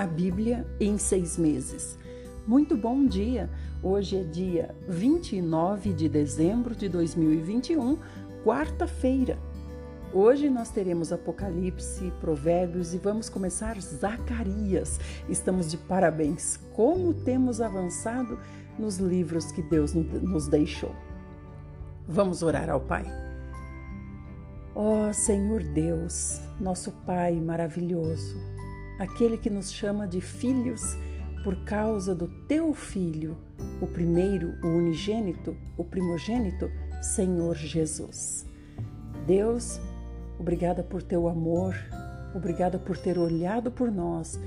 a Bíblia em seis meses. Muito bom dia! Hoje é dia 29 de dezembro de 2021, quarta-feira. Hoje nós teremos Apocalipse, Provérbios e vamos começar Zacarias. Estamos de parabéns! Como temos avançado nos livros que Deus nos deixou. Vamos orar ao Pai. Ó oh, Senhor Deus, nosso Pai maravilhoso, aquele que nos chama de filhos por causa do teu filho, o primeiro, o unigênito, o primogênito, Senhor Jesus. Deus, obrigada por teu amor, obrigada por ter olhado por nós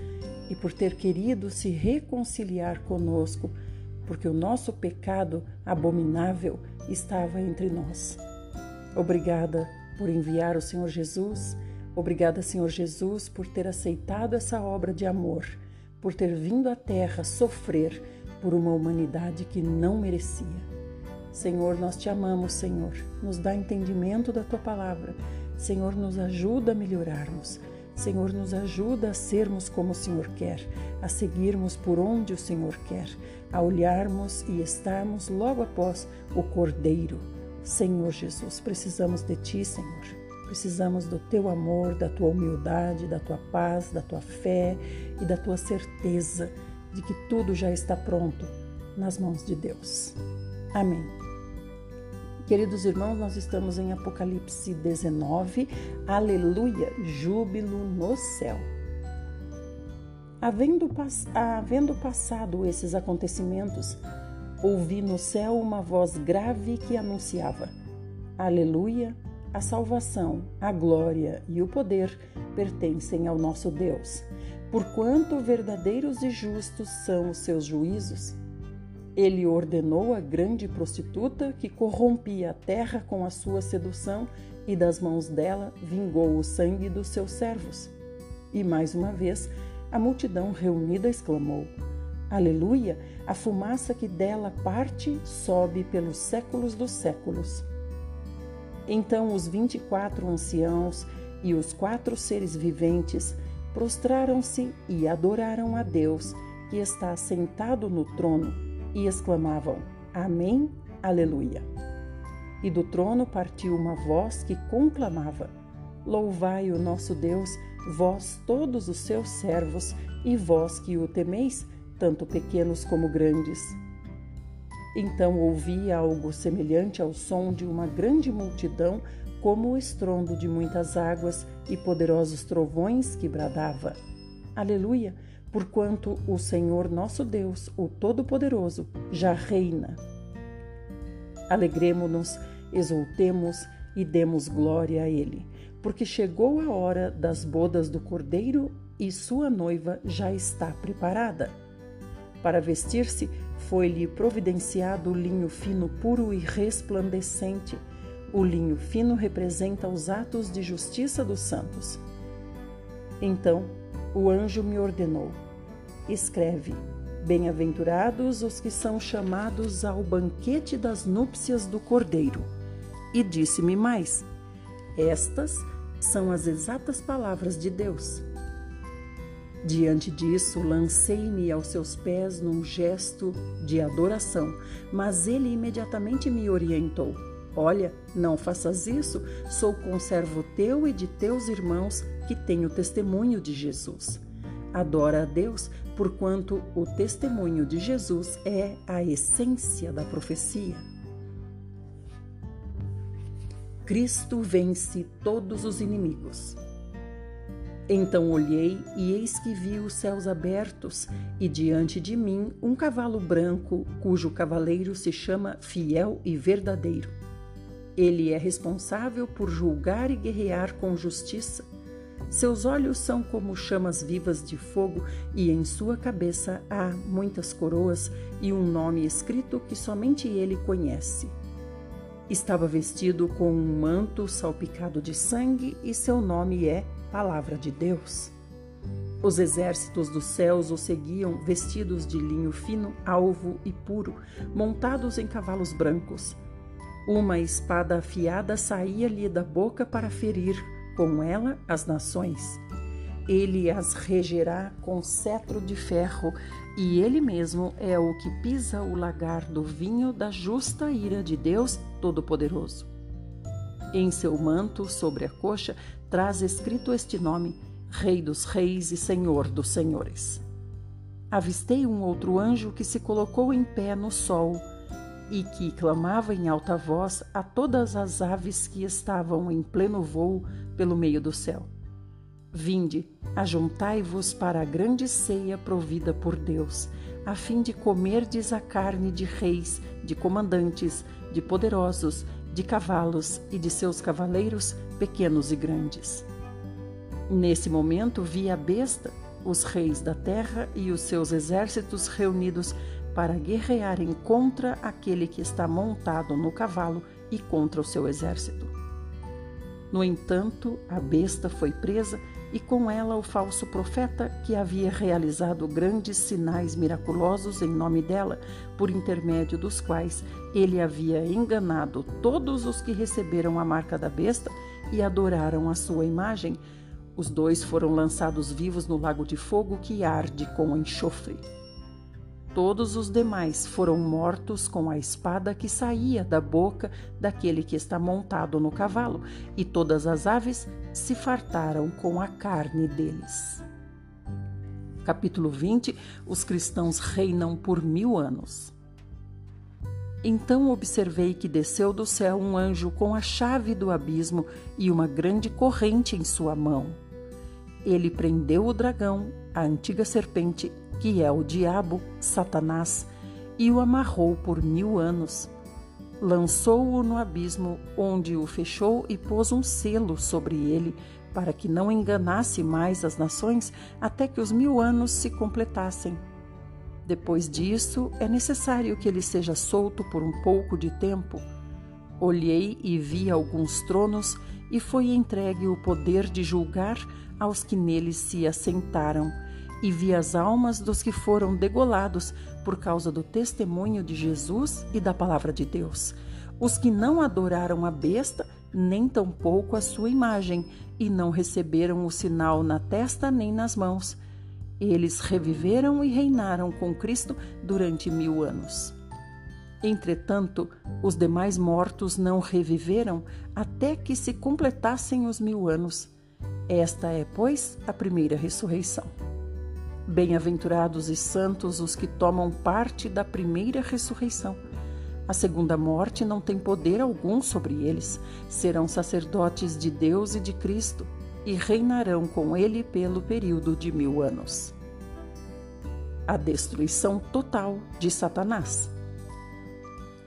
e por ter querido se reconciliar conosco, porque o nosso pecado abominável estava entre nós. Obrigada por enviar o Senhor Jesus Obrigada, Senhor Jesus, por ter aceitado essa obra de amor, por ter vindo à terra sofrer por uma humanidade que não merecia. Senhor, nós te amamos, Senhor. Nos dá entendimento da tua palavra. Senhor, nos ajuda a melhorarmos. Senhor, nos ajuda a sermos como o Senhor quer, a seguirmos por onde o Senhor quer, a olharmos e estarmos logo após o Cordeiro. Senhor Jesus, precisamos de ti, Senhor. Precisamos do teu amor, da tua humildade, da tua paz, da tua fé e da tua certeza de que tudo já está pronto nas mãos de Deus. Amém. Queridos irmãos, nós estamos em Apocalipse 19. Aleluia! Júbilo no céu. Havendo, havendo passado esses acontecimentos, ouvi no céu uma voz grave que anunciava: Aleluia! A salvação, a glória e o poder pertencem ao nosso Deus. Porquanto verdadeiros e justos são os seus juízos, ele ordenou a grande prostituta que corrompia a terra com a sua sedução e das mãos dela vingou o sangue dos seus servos. E mais uma vez a multidão reunida exclamou: Aleluia! A fumaça que dela parte sobe pelos séculos dos séculos. Então os vinte e quatro anciãos e os quatro seres viventes prostraram-se e adoraram a Deus, que está sentado no trono, e exclamavam: Amém, Aleluia. E do trono partiu uma voz que conclamava: Louvai o nosso Deus, vós todos os seus servos, e vós que o temeis, tanto pequenos como grandes. Então ouvi algo semelhante ao som de uma grande multidão, como o estrondo de muitas águas e poderosos trovões que bradava. Aleluia! Porquanto o Senhor nosso Deus, o Todo-Poderoso, já reina. Alegremo-nos, exultemos e demos glória a Ele, porque chegou a hora das bodas do Cordeiro e sua noiva já está preparada. Para vestir-se, foi-lhe providenciado o linho fino puro e resplandecente. O linho fino representa os atos de justiça dos santos. Então o anjo me ordenou: Escreve: Bem-aventurados os que são chamados ao banquete das núpcias do Cordeiro. E disse-me mais: Estas são as exatas palavras de Deus. Diante disso, lancei-me aos seus pés num gesto de adoração, mas ele imediatamente me orientou: Olha, não faças isso, sou conservo teu e de teus irmãos que têm o testemunho de Jesus. Adora a Deus, porquanto o testemunho de Jesus é a essência da profecia. Cristo vence todos os inimigos. Então olhei e eis que vi os céus abertos e diante de mim um cavalo branco, cujo cavaleiro se chama Fiel e Verdadeiro. Ele é responsável por julgar e guerrear com justiça. Seus olhos são como chamas vivas de fogo e em sua cabeça há muitas coroas e um nome escrito que somente ele conhece. Estava vestido com um manto salpicado de sangue e seu nome é Palavra de Deus. Os exércitos dos céus o seguiam vestidos de linho fino, alvo e puro, montados em cavalos brancos. Uma espada afiada saía-lhe da boca para ferir com ela as nações. ele as regerá com cetro de ferro, e ele mesmo é o que pisa o lagar do vinho da justa ira de Deus Todo-Poderoso. Em seu manto, sobre a coxa, traz escrito este nome: Rei dos Reis e Senhor dos Senhores. Avistei um outro anjo que se colocou em pé no sol e que clamava em alta voz a todas as aves que estavam em pleno voo pelo meio do céu Vinde, ajuntai-vos para a grande ceia provida por Deus, a fim de comerdes a carne de reis, de comandantes, de poderosos, de cavalos e de seus cavaleiros, pequenos e grandes. Nesse momento vi a besta, os reis da terra e os seus exércitos reunidos para guerrearem contra aquele que está montado no cavalo e contra o seu exército. No entanto, a besta foi presa e com ela o falso profeta que havia realizado grandes sinais miraculosos em nome dela, por intermédio dos quais ele havia enganado todos os que receberam a marca da besta e adoraram a sua imagem. Os dois foram lançados vivos no lago de fogo que arde com enxofre. Todos os demais foram mortos com a espada que saía da boca daquele que está montado no cavalo, e todas as aves se fartaram com a carne deles. Capítulo 20 Os cristãos reinam por mil anos. Então observei que desceu do céu um anjo com a chave do abismo e uma grande corrente em sua mão. Ele prendeu o dragão, a antiga serpente, que é o diabo, Satanás, e o amarrou por mil anos. Lançou-o no abismo, onde o fechou e pôs um selo sobre ele, para que não enganasse mais as nações até que os mil anos se completassem. Depois disso, é necessário que ele seja solto por um pouco de tempo. Olhei e vi alguns tronos, e foi entregue o poder de julgar aos que neles se assentaram e vi as almas dos que foram degolados por causa do testemunho de Jesus e da palavra de Deus, os que não adoraram a besta, nem tampouco a sua imagem, e não receberam o sinal na testa nem nas mãos. Eles reviveram e reinaram com Cristo durante mil anos. Entretanto, os demais mortos não reviveram até que se completassem os mil anos. Esta é, pois, a primeira ressurreição. Bem-aventurados e santos os que tomam parte da primeira ressurreição. A segunda morte não tem poder algum sobre eles. Serão sacerdotes de Deus e de Cristo e reinarão com ele pelo período de mil anos. A destruição total de Satanás.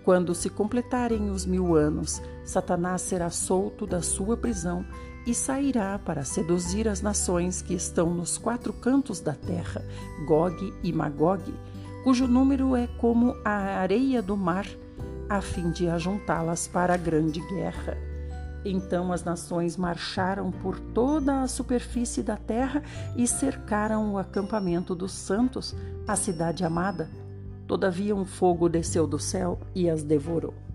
Quando se completarem os mil anos, Satanás será solto da sua prisão e sairá para seduzir as nações que estão nos quatro cantos da terra, Gog e Magog, cujo número é como a areia do mar, a fim de ajuntá-las para a grande guerra. Então as nações marcharam por toda a superfície da terra e cercaram o acampamento dos santos, a cidade amada. Todavia um fogo desceu do céu e as devorou.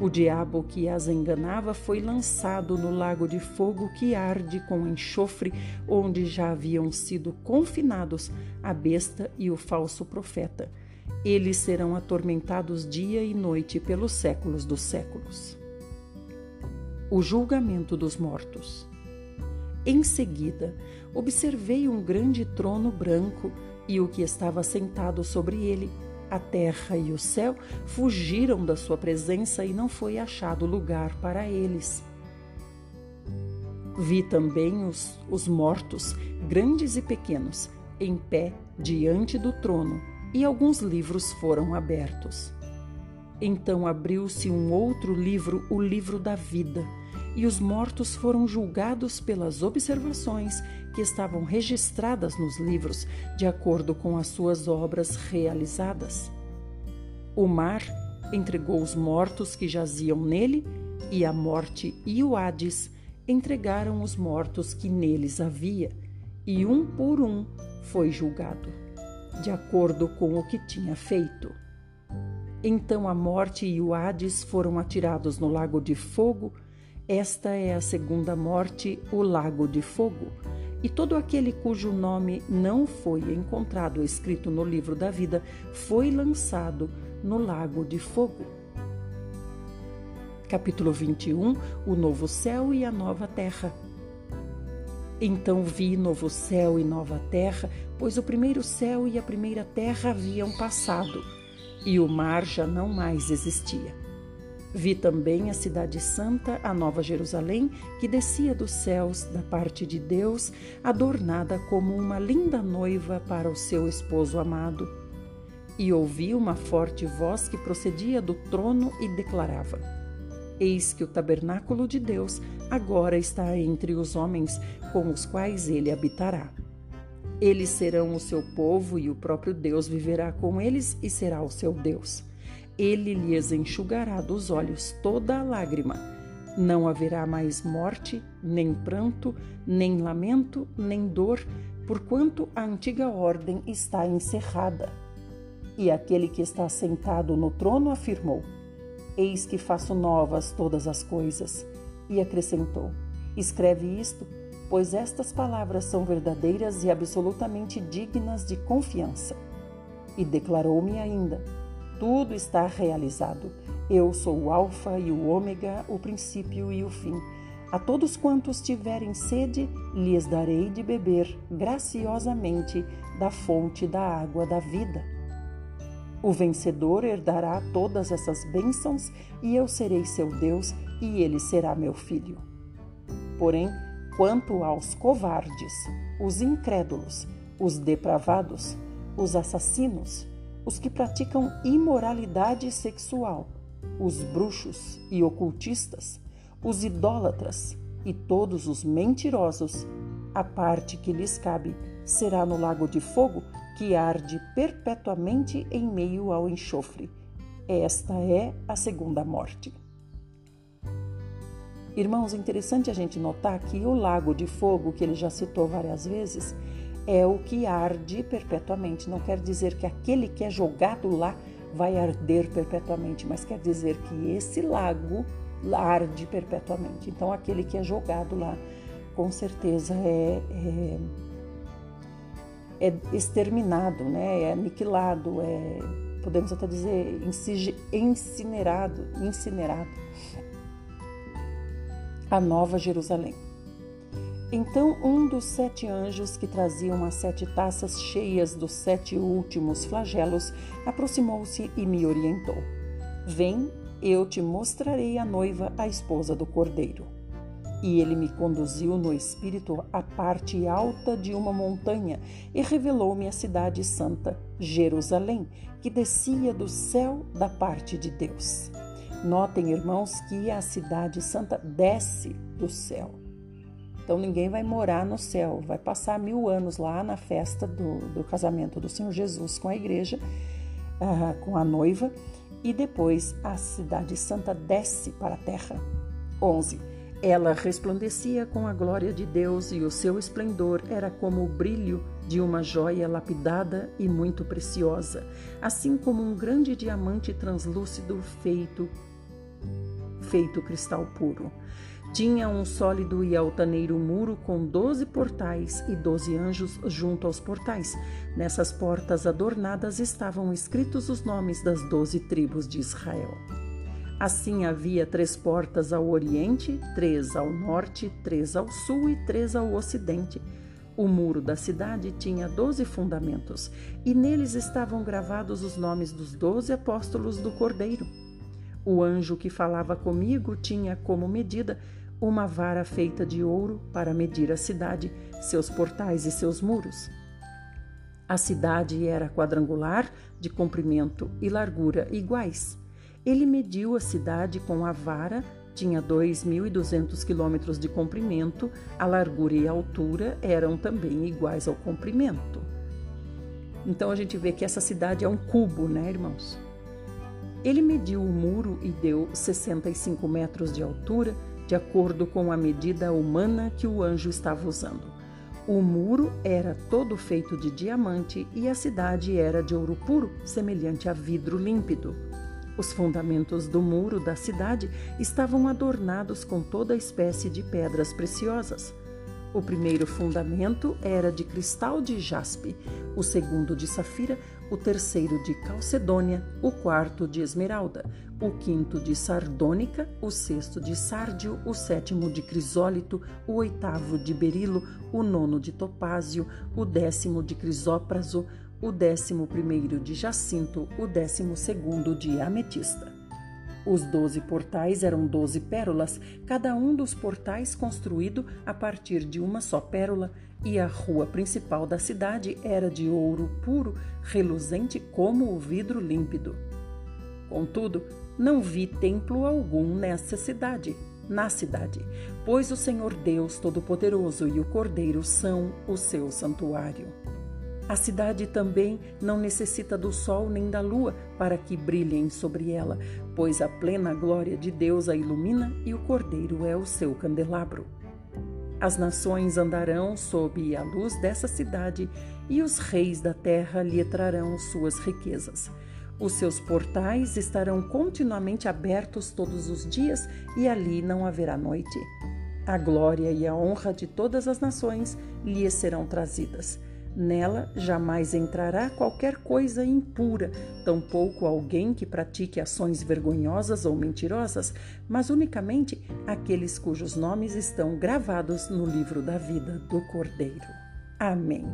O diabo que as enganava foi lançado no lago de fogo que arde com enxofre, onde já haviam sido confinados a besta e o falso profeta. Eles serão atormentados dia e noite pelos séculos dos séculos. O julgamento dos mortos. Em seguida, observei um grande trono branco e o que estava sentado sobre ele a terra e o céu fugiram da sua presença e não foi achado lugar para eles. Vi também os, os mortos, grandes e pequenos, em pé diante do trono, e alguns livros foram abertos. Então abriu-se um outro livro, o livro da vida, e os mortos foram julgados pelas observações que estavam registradas nos livros de acordo com as suas obras realizadas. O mar entregou os mortos que jaziam nele, e a morte e o Hades entregaram os mortos que neles havia, e um por um foi julgado, de acordo com o que tinha feito. Então a morte e o Hades foram atirados no lago de fogo. Esta é a segunda morte, o lago de fogo. E todo aquele cujo nome não foi encontrado escrito no livro da vida foi lançado no lago de fogo. Capítulo 21 O novo céu e a nova terra. Então vi novo céu e nova terra, pois o primeiro céu e a primeira terra haviam passado, e o mar já não mais existia. Vi também a Cidade Santa, a Nova Jerusalém, que descia dos céus da parte de Deus, adornada como uma linda noiva para o seu esposo amado. E ouvi uma forte voz que procedia do trono e declarava: Eis que o tabernáculo de Deus agora está entre os homens, com os quais ele habitará. Eles serão o seu povo e o próprio Deus viverá com eles e será o seu Deus ele lhes enxugará dos olhos toda a lágrima. Não haverá mais morte, nem pranto, nem lamento, nem dor, porquanto a antiga ordem está encerrada. E aquele que está sentado no trono afirmou: Eis que faço novas todas as coisas. E acrescentou: Escreve isto, pois estas palavras são verdadeiras e absolutamente dignas de confiança. E declarou-me ainda: tudo está realizado. Eu sou o Alfa e o Ômega, o princípio e o fim. A todos quantos tiverem sede, lhes darei de beber graciosamente da fonte da água da vida. O vencedor herdará todas essas bênçãos, e eu serei seu Deus, e ele será meu filho. Porém, quanto aos covardes, os incrédulos, os depravados, os assassinos, os que praticam imoralidade sexual, os bruxos e ocultistas, os idólatras e todos os mentirosos, a parte que lhes cabe será no lago de fogo que arde perpetuamente em meio ao enxofre. Esta é a segunda morte. Irmãos, interessante a gente notar que o lago de fogo, que ele já citou várias vezes, é o que arde perpetuamente. Não quer dizer que aquele que é jogado lá vai arder perpetuamente, mas quer dizer que esse lago arde perpetuamente. Então, aquele que é jogado lá, com certeza é, é, é exterminado, né? é aniquilado, é, podemos até dizer incinerado, incinerado. A Nova Jerusalém. Então um dos sete anjos que traziam as sete taças cheias dos sete últimos flagelos aproximou-se e me orientou: Vem, eu te mostrarei a noiva, a esposa do cordeiro. E ele me conduziu no espírito à parte alta de uma montanha e revelou-me a cidade santa, Jerusalém, que descia do céu da parte de Deus. Notem, irmãos, que a cidade santa desce do céu. Então ninguém vai morar no céu, vai passar mil anos lá na festa do, do casamento do Senhor Jesus com a igreja, uh, com a noiva, e depois a cidade santa desce para a terra. 11. Ela resplandecia com a glória de Deus e o seu esplendor era como o brilho de uma joia lapidada e muito preciosa, assim como um grande diamante translúcido feito feito cristal puro. Tinha um sólido e altaneiro muro com doze portais e doze anjos junto aos portais. Nessas portas adornadas estavam escritos os nomes das doze tribos de Israel. Assim havia três portas ao oriente, três ao norte, três ao sul e três ao ocidente. O muro da cidade tinha doze fundamentos, e neles estavam gravados os nomes dos doze apóstolos do Cordeiro. O anjo que falava comigo tinha como medida uma vara feita de ouro para medir a cidade, seus portais e seus muros. A cidade era quadrangular, de comprimento e largura iguais. Ele mediu a cidade com a vara, tinha 2.200 quilômetros de comprimento, a largura e a altura eram também iguais ao comprimento. Então a gente vê que essa cidade é um cubo, né, irmãos? Ele mediu o muro e deu 65 metros de altura de acordo com a medida humana que o anjo estava usando. O muro era todo feito de diamante e a cidade era de ouro puro, semelhante a vidro límpido. Os fundamentos do muro da cidade estavam adornados com toda espécie de pedras preciosas. O primeiro fundamento era de cristal de jaspe, o segundo de safira, o terceiro de calcedônia, o quarto de esmeralda, o quinto de sardônica, o sexto de sárdio, o sétimo de crisólito, o oitavo de berilo, o nono de topázio, o décimo de crisópraso, o décimo primeiro de jacinto, o décimo segundo de ametista. Os doze portais eram doze pérolas, cada um dos portais construído a partir de uma só pérola, e a rua principal da cidade era de ouro puro, reluzente como o vidro límpido. Contudo, não vi templo algum nessa cidade, na cidade, pois o Senhor Deus Todo-Poderoso e o Cordeiro são o seu santuário. A cidade também não necessita do sol nem da lua para que brilhem sobre ela, pois a plena glória de Deus a ilumina e o Cordeiro é o seu candelabro. As nações andarão sob a luz dessa cidade e os reis da terra lhe trarão suas riquezas. Os seus portais estarão continuamente abertos todos os dias e ali não haverá noite. A glória e a honra de todas as nações lhe serão trazidas Nela jamais entrará qualquer coisa impura, tampouco alguém que pratique ações vergonhosas ou mentirosas, mas unicamente aqueles cujos nomes estão gravados no livro da vida do Cordeiro. Amém.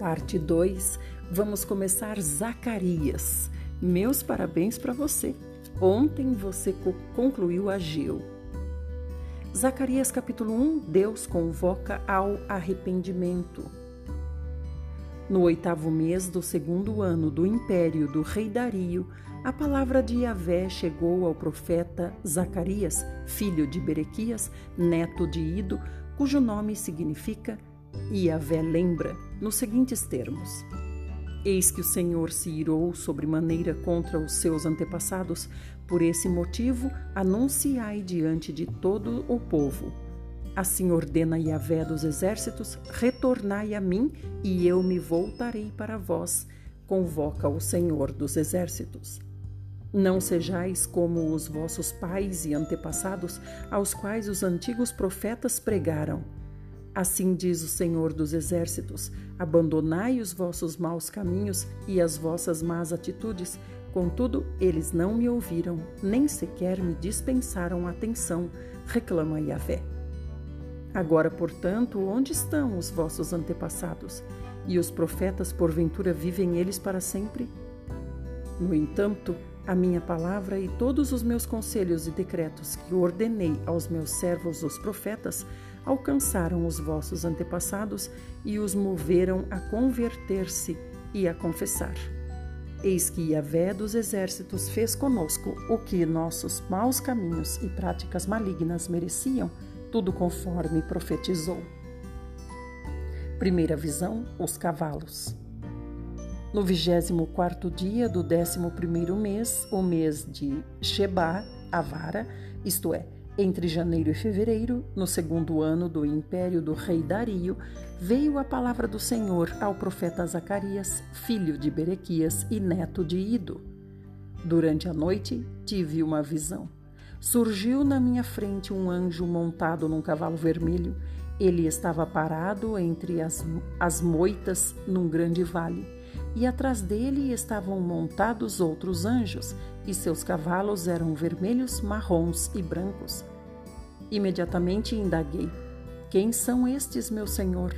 Parte 2, vamos começar Zacarias. Meus parabéns para você. Ontem você concluiu Ageu. Zacarias capítulo 1, Deus convoca ao arrependimento. No oitavo mês do segundo ano do império do rei Dario, a palavra de Yahvé chegou ao profeta Zacarias, filho de Berequias, neto de Ido, cujo nome significa Yahvé lembra, nos seguintes termos: Eis que o Senhor se irou sobremaneira contra os seus antepassados, por esse motivo anunciai diante de todo o povo. Assim ordena Yahvé dos exércitos: retornai a mim, e eu me voltarei para vós, convoca o Senhor dos exércitos. Não sejais como os vossos pais e antepassados, aos quais os antigos profetas pregaram Assim diz o Senhor dos Exércitos: abandonai os vossos maus caminhos e as vossas más atitudes. Contudo, eles não me ouviram, nem sequer me dispensaram atenção, reclama Yahvé. Agora, portanto, onde estão os vossos antepassados? E os profetas, porventura, vivem eles para sempre? No entanto, a minha palavra e todos os meus conselhos e decretos que ordenei aos meus servos, os profetas, alcançaram os vossos antepassados e os moveram a converter-se e a confessar. Eis que Yahvé dos exércitos fez conosco o que nossos maus caminhos e práticas malignas mereciam, tudo conforme profetizou. Primeira visão: os cavalos. No vigésimo quarto dia do décimo primeiro mês, o mês de Sheba, a vara, isto é, entre janeiro e fevereiro, no segundo ano do império do rei Dario, veio a palavra do Senhor ao profeta Zacarias, filho de Berequias e neto de Ido. Durante a noite tive uma visão. Surgiu na minha frente um anjo montado num cavalo vermelho. Ele estava parado entre as, as moitas num grande vale, e atrás dele estavam montados outros anjos e seus cavalos eram vermelhos, marrons e brancos. Imediatamente indaguei: Quem são estes, meu senhor?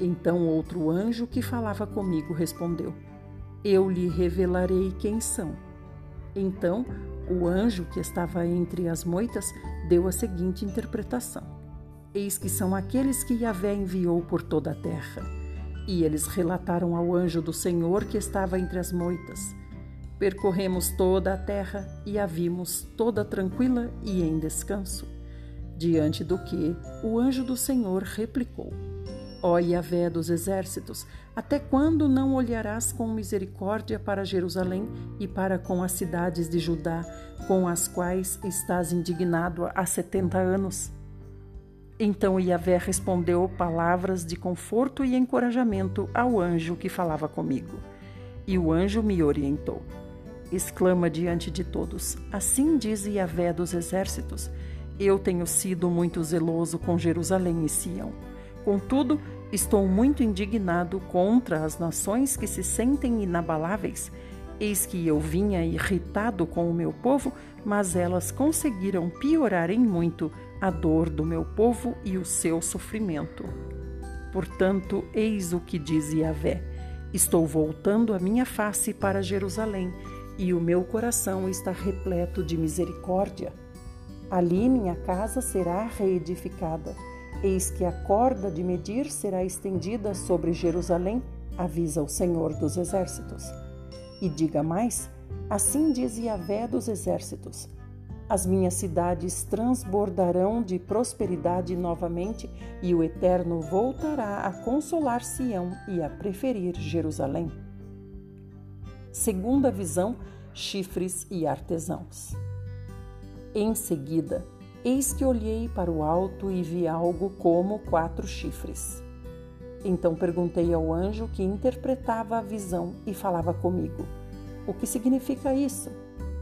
Então outro anjo que falava comigo respondeu: Eu lhe revelarei quem são. Então o anjo que estava entre as moitas deu a seguinte interpretação: Eis que são aqueles que Yahvé enviou por toda a terra. E eles relataram ao anjo do Senhor que estava entre as moitas. Percorremos toda a terra e a vimos toda tranquila e em descanso. Diante do que o anjo do Senhor replicou: Ó Yahvé dos exércitos, até quando não olharás com misericórdia para Jerusalém e para com as cidades de Judá, com as quais estás indignado há setenta anos? Então Yahvé respondeu palavras de conforto e encorajamento ao anjo que falava comigo. E o anjo me orientou. Exclama diante de todos: Assim diz Yahvé dos exércitos: Eu tenho sido muito zeloso com Jerusalém e Sião. Contudo, estou muito indignado contra as nações que se sentem inabaláveis. Eis que eu vinha irritado com o meu povo, mas elas conseguiram piorar em muito a dor do meu povo e o seu sofrimento. Portanto, eis o que diz Yahvé: Estou voltando a minha face para Jerusalém, e o meu coração está repleto de misericórdia. Ali minha casa será reedificada. Eis que a corda de medir será estendida sobre Jerusalém, avisa o Senhor dos Exércitos. E diga mais: Assim diz Yahvé dos Exércitos: as minhas cidades transbordarão de prosperidade novamente, e o Eterno voltará a consolar Sião e a preferir Jerusalém. Segunda visão: chifres e artesãos. Em seguida, eis que olhei para o alto e vi algo como quatro chifres. Então perguntei ao anjo que interpretava a visão e falava comigo: O que significa isso?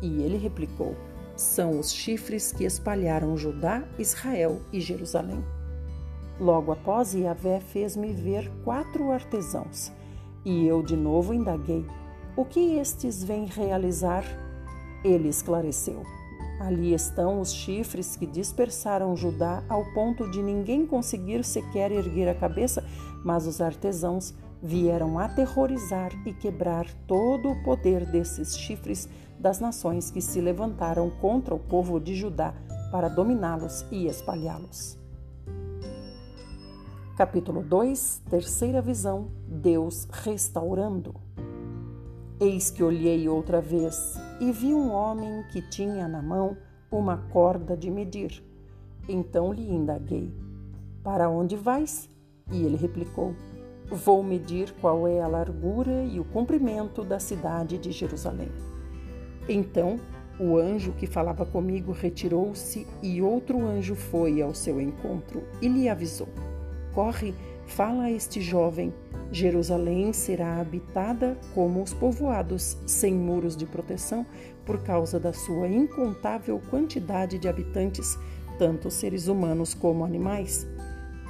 E ele replicou: são os chifres que espalharam Judá, Israel e Jerusalém. Logo após, Yahvé fez-me ver quatro artesãos, e eu de novo indaguei: O que estes vêm realizar? Ele esclareceu: Ali estão os chifres que dispersaram Judá ao ponto de ninguém conseguir sequer erguer a cabeça, mas os artesãos vieram aterrorizar e quebrar todo o poder desses chifres das nações que se levantaram contra o povo de Judá para dominá-los e espalhá-los. Capítulo 2, terceira visão: Deus restaurando. Eis que olhei outra vez e vi um homem que tinha na mão uma corda de medir. Então lhe indaguei: Para onde vais? E ele replicou: Vou medir qual é a largura e o comprimento da cidade de Jerusalém. Então o anjo que falava comigo retirou-se e outro anjo foi ao seu encontro e lhe avisou: Corre, fala a este jovem: Jerusalém será habitada como os povoados, sem muros de proteção, por causa da sua incontável quantidade de habitantes, tanto seres humanos como animais.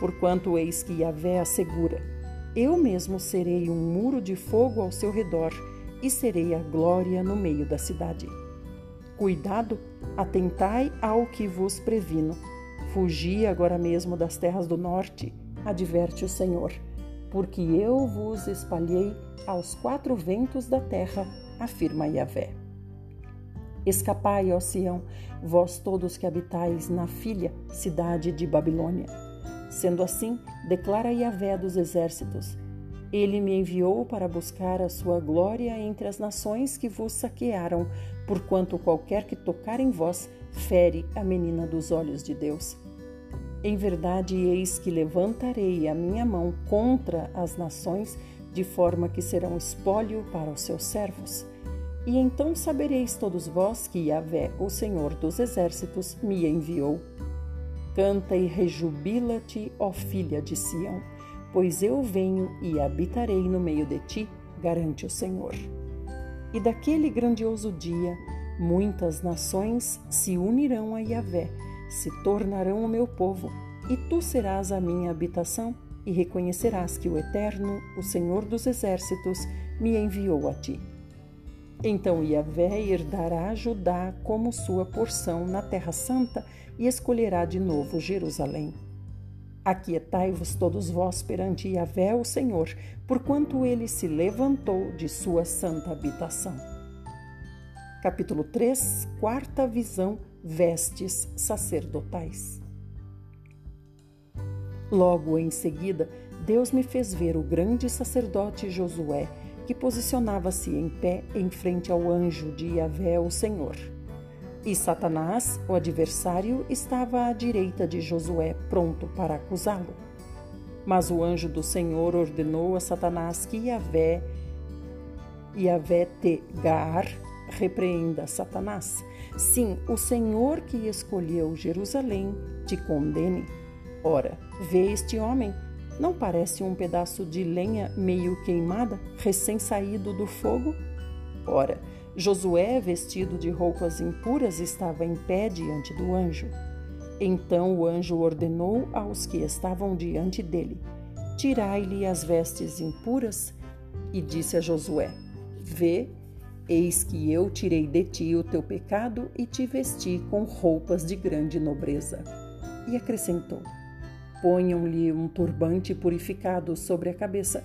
Porquanto eis que Yahvé assegura: Eu mesmo serei um muro de fogo ao seu redor e serei a glória no meio da cidade. Cuidado, atentai ao que vos previno. Fugi agora mesmo das terras do norte, adverte o Senhor, porque eu vos espalhei aos quatro ventos da terra, afirma Yahvé. Escapai, ó Sião, vós todos que habitais na filha cidade de Babilônia. Sendo assim, declara Yahvé dos exércitos: ele me enviou para buscar a sua glória entre as nações que vos saquearam, porquanto qualquer que tocar em vós fere a menina dos olhos de Deus. Em verdade, eis que levantarei a minha mão contra as nações, de forma que serão espólio para os seus servos. E então sabereis todos vós que Yahvé, o Senhor dos exércitos, me enviou. Canta e rejubila-te, ó filha de Sião pois eu venho e habitarei no meio de ti, garante o Senhor. E daquele grandioso dia, muitas nações se unirão a Yahvé, se tornarão o meu povo, e tu serás a minha habitação, e reconhecerás que o Eterno, o Senhor dos exércitos, me enviou a ti. Então Yahvé herdará Judá como sua porção na Terra Santa e escolherá de novo Jerusalém. Aquietai-vos todos vós perante Yahvé, o Senhor, porquanto ele se levantou de sua santa habitação. Capítulo 3, quarta visão: vestes sacerdotais. Logo em seguida, Deus me fez ver o grande sacerdote Josué, que posicionava-se em pé em frente ao anjo de Yahvé, o Senhor. E Satanás, o adversário, estava à direita de Josué, pronto para acusá-lo. Mas o anjo do Senhor ordenou a Satanás que Yahvé, Yahvé Tegar, repreenda Satanás. Sim, o Senhor que escolheu Jerusalém te condene. Ora, vê este homem, Não parece um pedaço de lenha meio queimada, recém-saído do fogo? Ora, Josué, vestido de roupas impuras, estava em pé diante do anjo. Então o anjo ordenou aos que estavam diante dele: Tirai-lhe as vestes impuras, e disse a Josué: Vê, eis que eu tirei de ti o teu pecado e te vesti com roupas de grande nobreza. E acrescentou: Ponham-lhe um turbante purificado sobre a cabeça.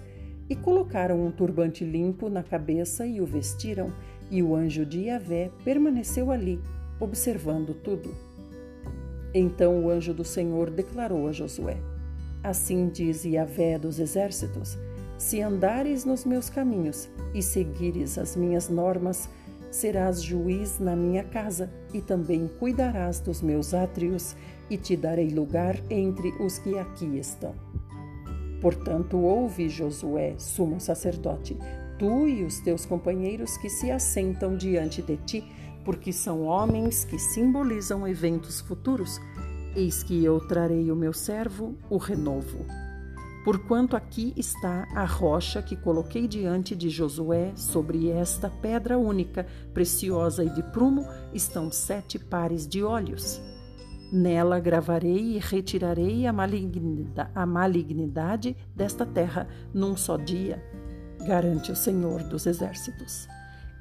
E colocaram um turbante limpo na cabeça e o vestiram e o anjo de Yahvé permaneceu ali, observando tudo. Então o anjo do Senhor declarou a Josué: Assim diz Yahvé dos exércitos: Se andares nos meus caminhos e seguires as minhas normas, serás juiz na minha casa e também cuidarás dos meus átrios e te darei lugar entre os que aqui estão. Portanto, ouve, Josué, sumo sacerdote, tu e os teus companheiros que se assentam diante de ti, porque são homens que simbolizam eventos futuros. Eis que eu trarei o meu servo, o renovo. Porquanto aqui está a rocha que coloquei diante de Josué, sobre esta pedra única, preciosa e de prumo, estão sete pares de olhos. Nela gravarei e retirarei a malignidade, desta terra num só dia garante o Senhor dos Exércitos.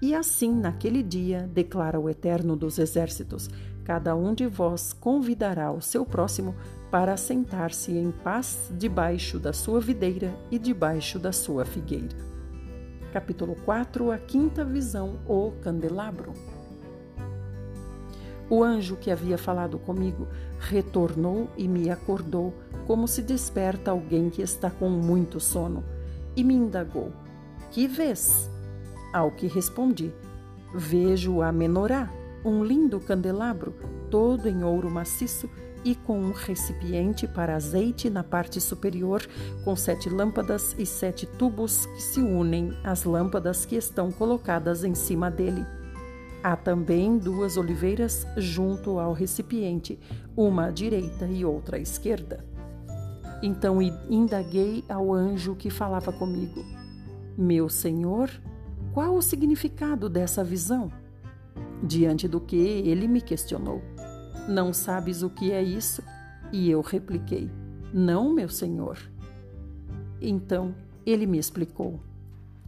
E assim, naquele dia, declara o Eterno dos Exércitos: cada um de vós convidará o seu próximo para sentar-se em paz debaixo da sua videira e debaixo da sua figueira. Capítulo 4 A quinta visão, o candelabro. O anjo que havia falado comigo retornou e me acordou, como se desperta alguém que está com muito sono, e me indagou: que vês? Ao que respondi: Vejo a menorá, um lindo candelabro, todo em ouro maciço e com um recipiente para azeite na parte superior, com sete lâmpadas e sete tubos que se unem às lâmpadas que estão colocadas em cima dele. Há também duas oliveiras junto ao recipiente, uma à direita e outra à esquerda. Então indaguei ao anjo que falava comigo. Meu Senhor, qual o significado dessa visão? Diante do que ele me questionou: Não sabes o que é isso? E eu repliquei: Não, meu Senhor. Então ele me explicou: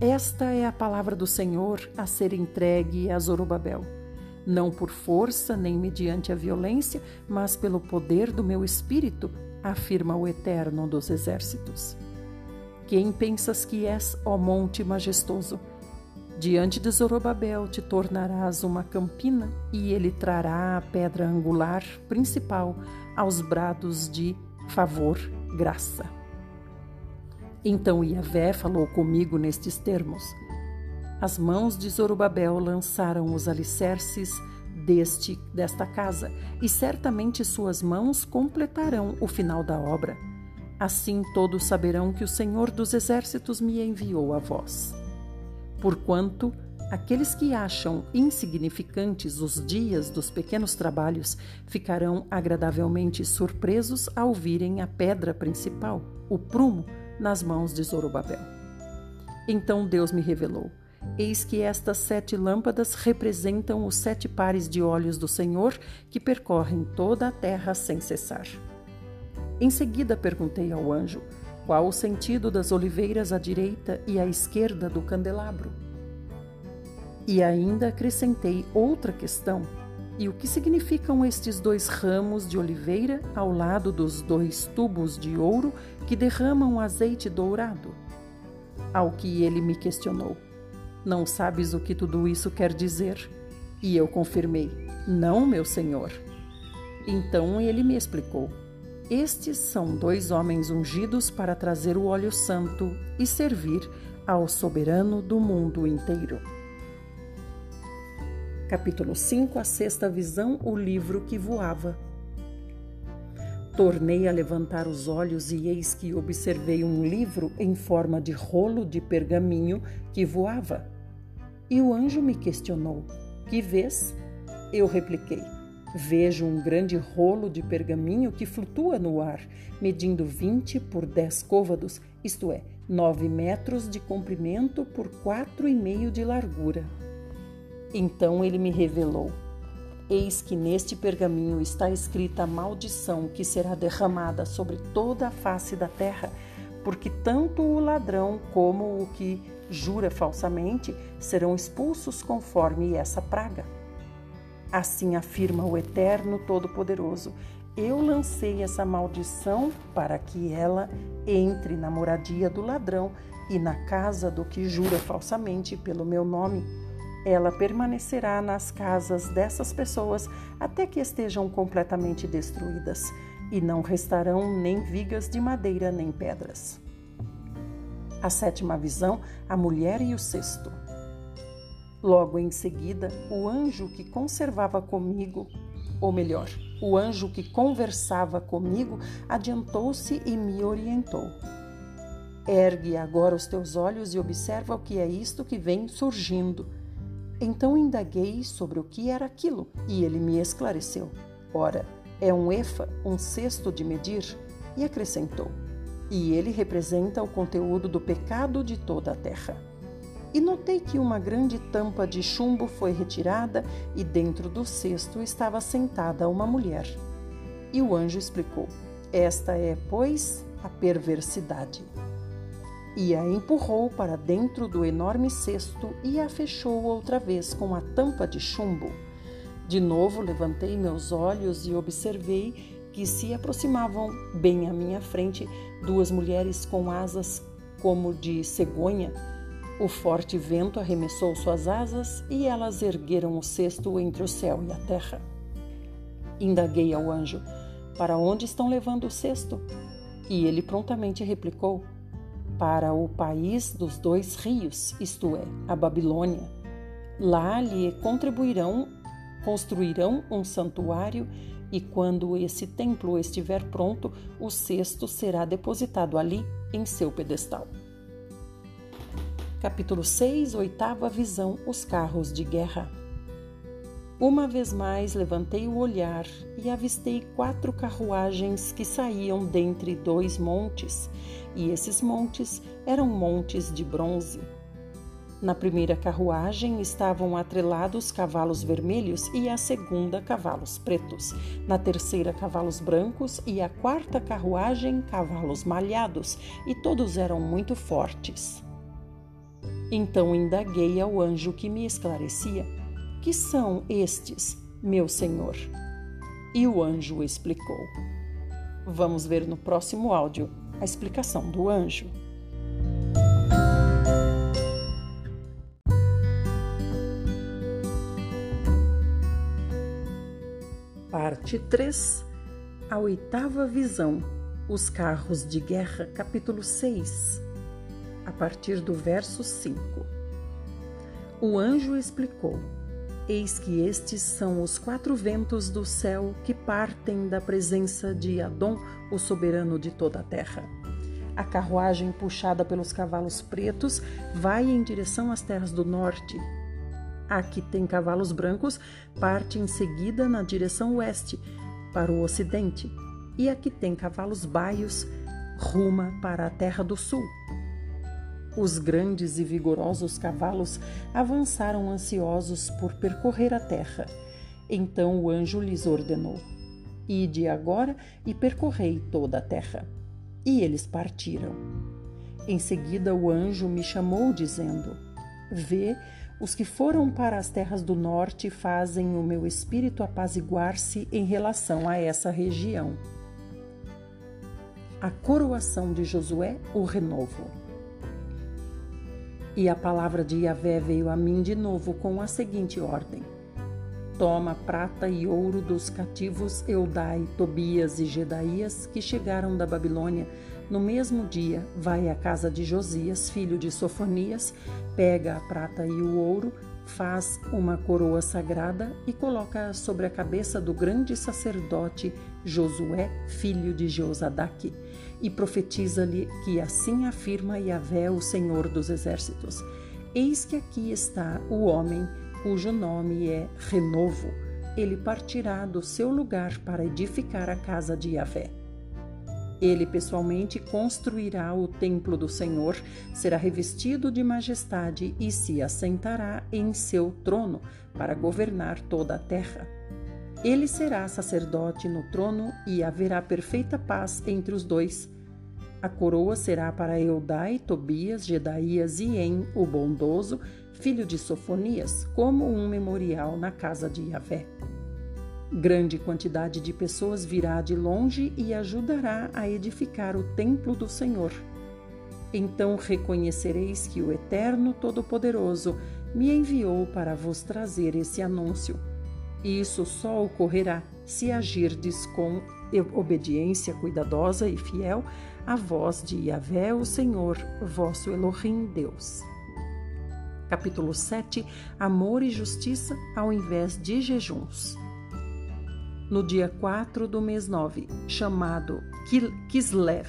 Esta é a palavra do Senhor a ser entregue a Zorobabel, não por força nem mediante a violência, mas pelo poder do meu espírito, afirma o Eterno dos Exércitos. Quem pensas que és, ó monte majestoso? Diante de Zorobabel te tornarás uma campina e ele trará a pedra angular principal aos brados de favor, graça. Então Iavé falou comigo nestes termos: As mãos de Zorobabel lançaram os alicerces deste desta casa, e certamente suas mãos completarão o final da obra. Assim todos saberão que o Senhor dos Exércitos me enviou a vós. Porquanto aqueles que acham insignificantes os dias dos pequenos trabalhos ficarão agradavelmente surpresos ao virem a pedra principal, o prumo, nas mãos de Zorobabel. Então Deus me revelou: Eis que estas sete lâmpadas representam os sete pares de olhos do Senhor que percorrem toda a terra sem cessar. Em seguida perguntei ao anjo qual o sentido das oliveiras à direita e à esquerda do candelabro. E ainda acrescentei outra questão: e o que significam estes dois ramos de oliveira ao lado dos dois tubos de ouro que derramam azeite dourado? Ao que ele me questionou: Não sabes o que tudo isso quer dizer? E eu confirmei: Não, meu senhor. Então ele me explicou. Estes são dois homens ungidos para trazer o óleo santo e servir ao soberano do mundo inteiro. Capítulo 5 A sexta visão O livro que voava. Tornei a levantar os olhos e eis que observei um livro em forma de rolo de pergaminho que voava. E o anjo me questionou: Que vês? Eu repliquei: Vejo um grande rolo de pergaminho que flutua no ar, medindo 20 por 10 côvados, isto é, 9 metros de comprimento por 4,5 de largura. Então ele me revelou: Eis que neste pergaminho está escrita a maldição que será derramada sobre toda a face da terra, porque tanto o ladrão como o que jura falsamente serão expulsos conforme essa praga. Assim afirma o Eterno Todo-Poderoso: Eu lancei essa maldição para que ela entre na moradia do ladrão e na casa do que jura falsamente pelo meu nome. Ela permanecerá nas casas dessas pessoas até que estejam completamente destruídas, e não restarão nem vigas de madeira nem pedras. A sétima visão, a mulher e o cesto. Logo em seguida, o anjo que conservava comigo, ou melhor, o anjo que conversava comigo, adiantou-se e me orientou. Ergue agora os teus olhos e observa o que é isto que vem surgindo. Então indaguei sobre o que era aquilo, e ele me esclareceu. Ora, é um efa, um cesto de medir, e acrescentou: E ele representa o conteúdo do pecado de toda a terra e notei que uma grande tampa de chumbo foi retirada e dentro do cesto estava sentada uma mulher. E o anjo explicou: Esta é, pois, a perversidade. E a empurrou para dentro do enorme cesto e a fechou outra vez com a tampa de chumbo. De novo levantei meus olhos e observei que se aproximavam bem à minha frente duas mulheres com asas como de cegonha o forte vento arremessou suas asas e elas ergueram o cesto entre o céu e a terra. Indaguei ao anjo: Para onde estão levando o cesto? E ele prontamente replicou: Para o país dos dois rios, isto é, a Babilônia. Lá lhe contribuirão, construirão um santuário e quando esse templo estiver pronto, o cesto será depositado ali em seu pedestal. Capítulo 6, oitava visão: Os carros de guerra. Uma vez mais levantei o olhar e avistei quatro carruagens que saíam dentre dois montes, e esses montes eram montes de bronze. Na primeira carruagem estavam atrelados cavalos vermelhos e a segunda cavalos pretos, na terceira cavalos brancos e a quarta carruagem cavalos malhados, e todos eram muito fortes. Então indaguei ao anjo que me esclarecia: Que são estes, meu senhor? E o anjo explicou. Vamos ver no próximo áudio a explicação do anjo. Parte 3 A oitava visão Os carros de guerra, capítulo 6 a partir do verso 5. O anjo explicou: Eis que estes são os quatro ventos do céu que partem da presença de Adão, o soberano de toda a terra. A carruagem, puxada pelos cavalos pretos, vai em direção às terras do norte. A que tem cavalos brancos parte em seguida na direção oeste, para o ocidente, e a que tem cavalos baios ruma para a terra do sul. Os grandes e vigorosos cavalos avançaram ansiosos por percorrer a terra. Então o anjo lhes ordenou: Ide agora e percorrei toda a terra. E eles partiram. Em seguida o anjo me chamou, dizendo: Vê, os que foram para as terras do norte fazem o meu espírito apaziguar-se em relação a essa região. A coroação de Josué, o renovo. E a palavra de Yahvé veio a mim de novo com a seguinte ordem: Toma prata e ouro dos cativos Eudai, Tobias e Gedaías que chegaram da Babilônia. No mesmo dia, vai à casa de Josias, filho de Sofonias, pega a prata e o ouro, faz uma coroa sagrada e coloca sobre a cabeça do grande sacerdote Josué, filho de Jeozadaque e profetiza-lhe que assim afirma Yahvé, o Senhor dos Exércitos: Eis que aqui está o homem cujo nome é Renovo. ele partirá do seu lugar para edificar a casa de Yahvé. Ele pessoalmente construirá o templo do Senhor, será revestido de majestade e se assentará em seu trono para governar toda a terra. Ele será sacerdote no trono e haverá perfeita paz entre os dois. A coroa será para Eudai, Tobias, Gedaías e En, o bondoso, filho de Sofonias, como um memorial na casa de Yahvé. Grande quantidade de pessoas virá de longe e ajudará a edificar o templo do Senhor. Então reconhecereis que o Eterno Todo-Poderoso me enviou para vos trazer esse anúncio. Isso só ocorrerá se agirdes com obediência cuidadosa e fiel à voz de Yahvé, o Senhor, vosso Elohim Deus. Capítulo 7 Amor e justiça ao invés de jejuns no dia 4 do mês 9, chamado Kislev,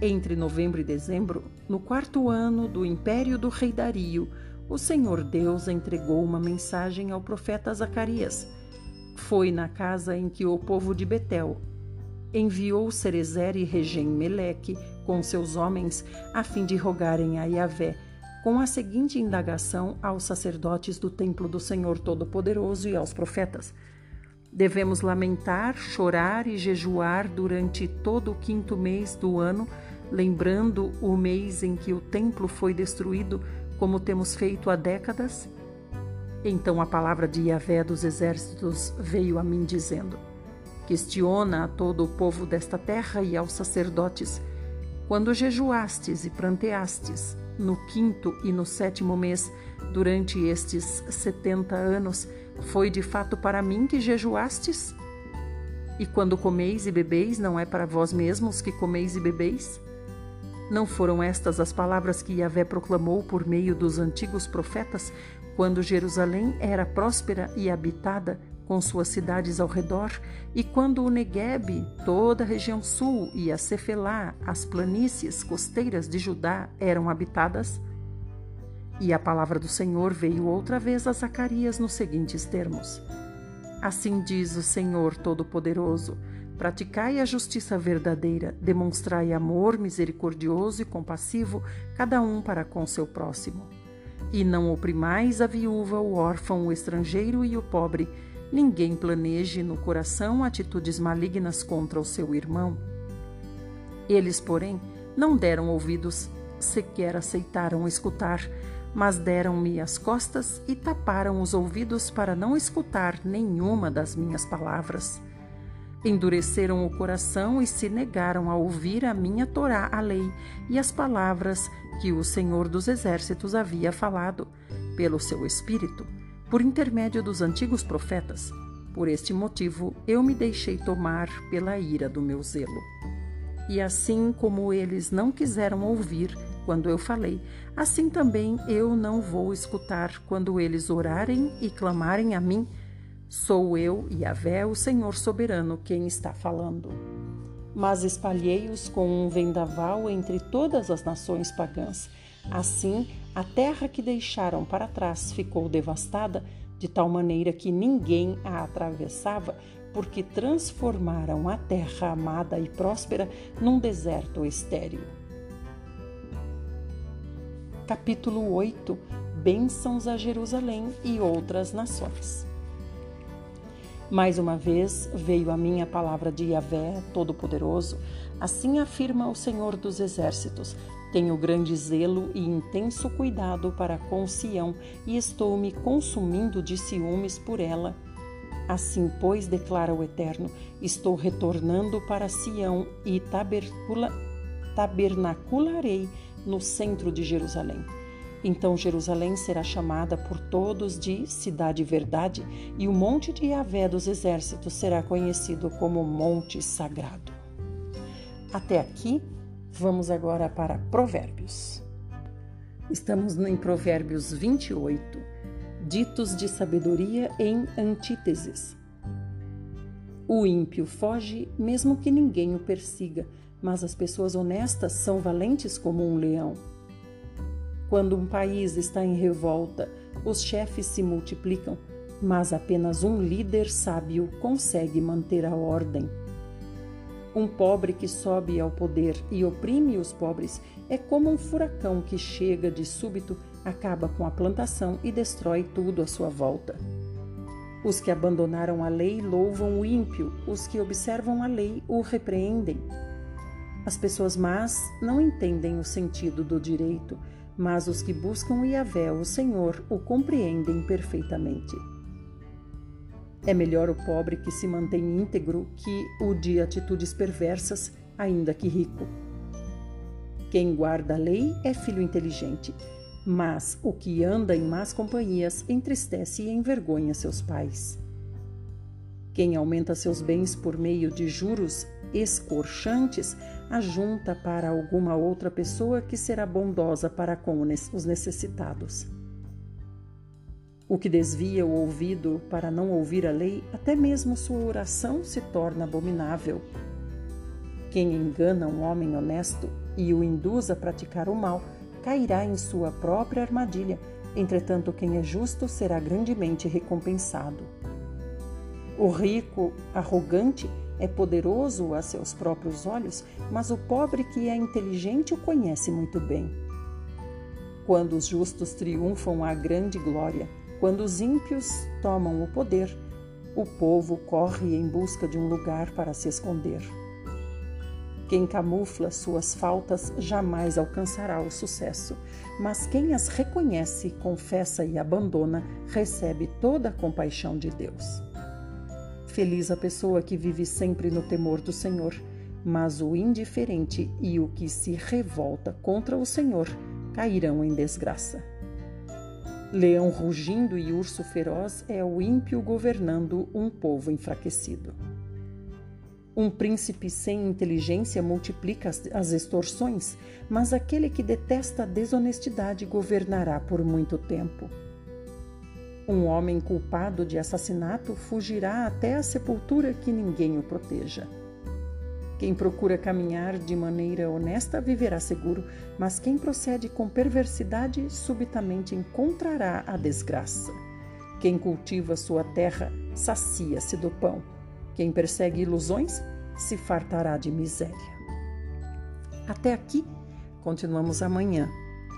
entre novembro e dezembro, no quarto ano do império do rei Dario, o Senhor Deus entregou uma mensagem ao profeta Zacarias. Foi na casa em que o povo de Betel enviou Cerezer e Regem Meleque com seus homens a fim de rogarem a Yahvé, com a seguinte indagação aos sacerdotes do templo do Senhor Todo-Poderoso e aos profetas: Devemos lamentar, chorar e jejuar durante todo o quinto mês do ano, lembrando o mês em que o templo foi destruído, como temos feito há décadas? Então a palavra de Yahvé dos exércitos veio a mim dizendo: Questiona a todo o povo desta terra e aos sacerdotes: Quando jejuastes e planteastes, no quinto e no sétimo mês, durante estes setenta anos, foi de fato para mim que jejuastes? E quando comeis e bebeis, não é para vós mesmos que comeis e bebeis? Não foram estas as palavras que Yahvé proclamou por meio dos antigos profetas, quando Jerusalém era próspera e habitada, com suas cidades ao redor, e quando o Negueb, toda a região sul, e a Cefelá, as planícies costeiras de Judá, eram habitadas? E a palavra do Senhor veio outra vez a Zacarias nos seguintes termos: Assim diz o Senhor Todo-Poderoso: Praticai a justiça verdadeira, demonstrai amor misericordioso e compassivo, cada um para com seu próximo. E não oprimais a viúva, o órfão, o estrangeiro e o pobre. Ninguém planeje no coração atitudes malignas contra o seu irmão. Eles, porém, não deram ouvidos, sequer aceitaram escutar mas deram-me as costas e taparam os ouvidos para não escutar nenhuma das minhas palavras. Endureceram o coração e se negaram a ouvir a minha Torá, a lei, e as palavras que o Senhor dos Exércitos havia falado, pelo seu Espírito, por intermédio dos antigos profetas. Por este motivo, eu me deixei tomar pela ira do meu zelo. E assim como eles não quiseram ouvir, quando eu falei, assim também eu não vou escutar quando eles orarem e clamarem a mim. Sou eu, Yahvé, o Senhor soberano, quem está falando. Mas espalhei-os com um vendaval entre todas as nações pagãs. Assim, a terra que deixaram para trás ficou devastada, de tal maneira que ninguém a atravessava, porque transformaram a terra amada e próspera num deserto estéril. Capítulo 8 Bênçãos a Jerusalém e outras nações. Mais uma vez veio a minha palavra de Yahvé, Todo-Poderoso, assim afirma o Senhor dos Exércitos: Tenho grande zelo e intenso cuidado para com Sião e estou me consumindo de ciúmes por ela. Assim, pois, declara o Eterno: Estou retornando para Sião e tabernacularei no centro de Jerusalém. Então Jerusalém será chamada por todos de Cidade Verdade, e o Monte de Yahvé dos Exércitos será conhecido como Monte Sagrado. Até aqui, vamos agora para Provérbios. Estamos em Provérbios 28, ditos de sabedoria em antíteses. O ímpio foge, mesmo que ninguém o persiga mas as pessoas honestas são valentes como um leão. Quando um país está em revolta, os chefes se multiplicam. mas apenas um líder sábio consegue manter a ordem. Um pobre que sobe ao poder e oprime os pobres é como um furacão que chega de súbito, acaba com a plantação e destrói tudo à sua volta. Os que abandonaram a lei louvam o ímpio, os que observam a lei o repreendem. As pessoas más não entendem o sentido do direito, mas os que buscam Yahvé, o Senhor, o compreendem perfeitamente. É melhor o pobre que se mantém íntegro que o de atitudes perversas, ainda que rico. Quem guarda a lei é filho inteligente, mas o que anda em más companhias entristece e envergonha seus pais. Quem aumenta seus bens por meio de juros escorchantes, ajunta para alguma outra pessoa que será bondosa para com os necessitados. O que desvia o ouvido para não ouvir a lei, até mesmo sua oração se torna abominável. Quem engana um homem honesto e o induz a praticar o mal, cairá em sua própria armadilha. Entretanto, quem é justo será grandemente recompensado. O rico, arrogante, é poderoso a seus próprios olhos, mas o pobre que é inteligente o conhece muito bem. Quando os justos triunfam, há grande glória. Quando os ímpios tomam o poder, o povo corre em busca de um lugar para se esconder. Quem camufla suas faltas jamais alcançará o sucesso, mas quem as reconhece, confessa e abandona, recebe toda a compaixão de Deus. Feliz a pessoa que vive sempre no temor do Senhor, mas o indiferente e o que se revolta contra o Senhor cairão em desgraça. Leão rugindo e urso feroz é o ímpio governando um povo enfraquecido. Um príncipe sem inteligência multiplica as extorsões, mas aquele que detesta a desonestidade governará por muito tempo. Um homem culpado de assassinato fugirá até a sepultura que ninguém o proteja. Quem procura caminhar de maneira honesta viverá seguro, mas quem procede com perversidade subitamente encontrará a desgraça. Quem cultiva sua terra sacia-se do pão. Quem persegue ilusões se fartará de miséria. Até aqui, continuamos amanhã.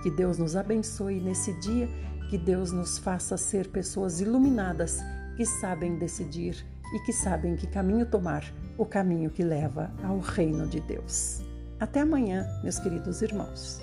Que Deus nos abençoe nesse dia, que Deus nos faça ser pessoas iluminadas que sabem decidir e que sabem que caminho tomar o caminho que leva ao reino de Deus. Até amanhã, meus queridos irmãos.